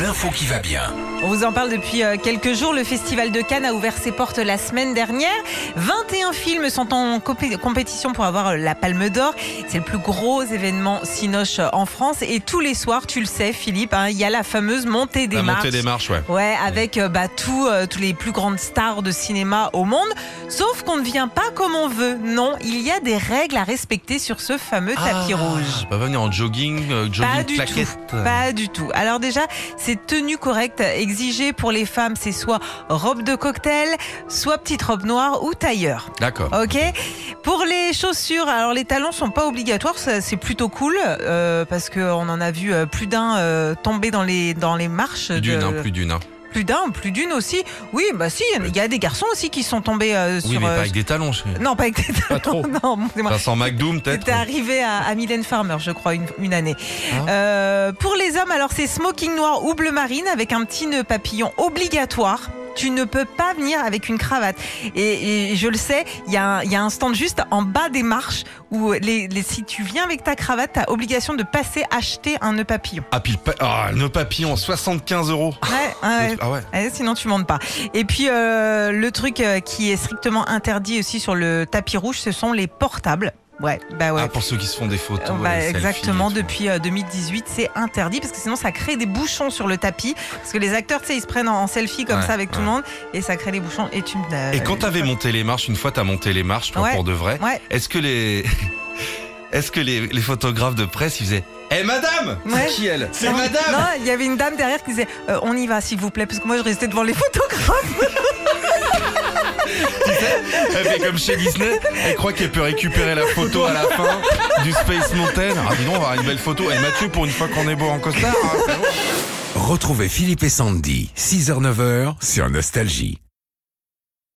l'info qui va bien. On vous en parle depuis euh, quelques jours. Le Festival de Cannes a ouvert ses portes la semaine dernière. 21 films sont en compé- compétition pour avoir euh, la Palme d'Or. C'est le plus gros événement Cinoche euh, en France. Et tous les soirs, tu le sais, Philippe, hein, il y a la fameuse montée des La marches. montée des marches, ouais. Ouais, avec bah, tout, euh, tous les plus grandes stars de cinéma au monde. Sauf qu'on ne vient pas comme on veut. Non, il y a des règles à respecter sur ce fameux tapis Ah, rouge. Pas venir en jogging, euh, Pas jogging du claquette. tout. Pas du tout. Alors déjà, c'est tenue correcte exigée pour les femmes, c'est soit robe de cocktail, soit petite robe noire ou tailleur. D'accord. Ok. Pour les chaussures, alors les talons sont pas obligatoires, c'est plutôt cool euh, parce qu'on en a vu euh, plus d'un euh, tomber dans les dans les marches. Plus d'une, de- hein, plus d'une. hein. Plus d'un, plus d'une aussi. Oui, bah si, il y a des garçons aussi qui sont tombés euh, Oui, sur. mais euh, pas avec des talons. chez- Non, pas avec des Pas trop. non, bon, c'est moi. Vincent McDoom, peut-être. C'était arrivé à, à Mylène Farmer, je crois, une, une année. Ah. Euh, pour les hommes, alors c'est smoking noir ou bleu marine avec un petit nœud papillon obligatoire. Tu ne peux pas venir avec une cravate. Et, et je le sais, il y, a un- il y a un stand juste en bas des marches où les, les- si tu viens avec ta cravate, tu as obligation de passer acheter un nœud papillon. Ah, puis le pa- ah, le papillon, 75 euros. Ouais, ouais. Ah ouais. Ouais, sinon tu montes pas. Et puis euh, le truc euh, qui est strictement interdit aussi sur le tapis rouge, ce sont les portables. Ouais, bah ouais. Ah, pour ceux qui se font des photos. Euh, bah, exactement, depuis euh, 2018, c'est interdit parce que sinon ça crée des bouchons sur le tapis. Parce que les acteurs, tu sais, ils se prennent en, en selfie comme Ouais, ça avec tout le monde et ça crée des bouchons. Et tu me- Et quand t'avais monté les marches, une fois t'as monté les marches, Ouais. pour de vrai, est-ce que les. Est-ce que les, les photographes de presse, ils faisaient Eh madame Ouais. C'est qui elle? C'est madame Non, il y avait une dame derrière qui disait euh, On y va, s'il vous plaît, parce que moi je restais devant les photographes. Elle fait comme chez Disney, elle croit qu'elle peut récupérer la photo à la fin du Space Mountain. Ah dis on va avoir une belle photo. Et Mathieu, pour une fois qu'on est beau en costard. hein. Retrouvez Philippe et Sandy, 6h-9h sur Nostalgie.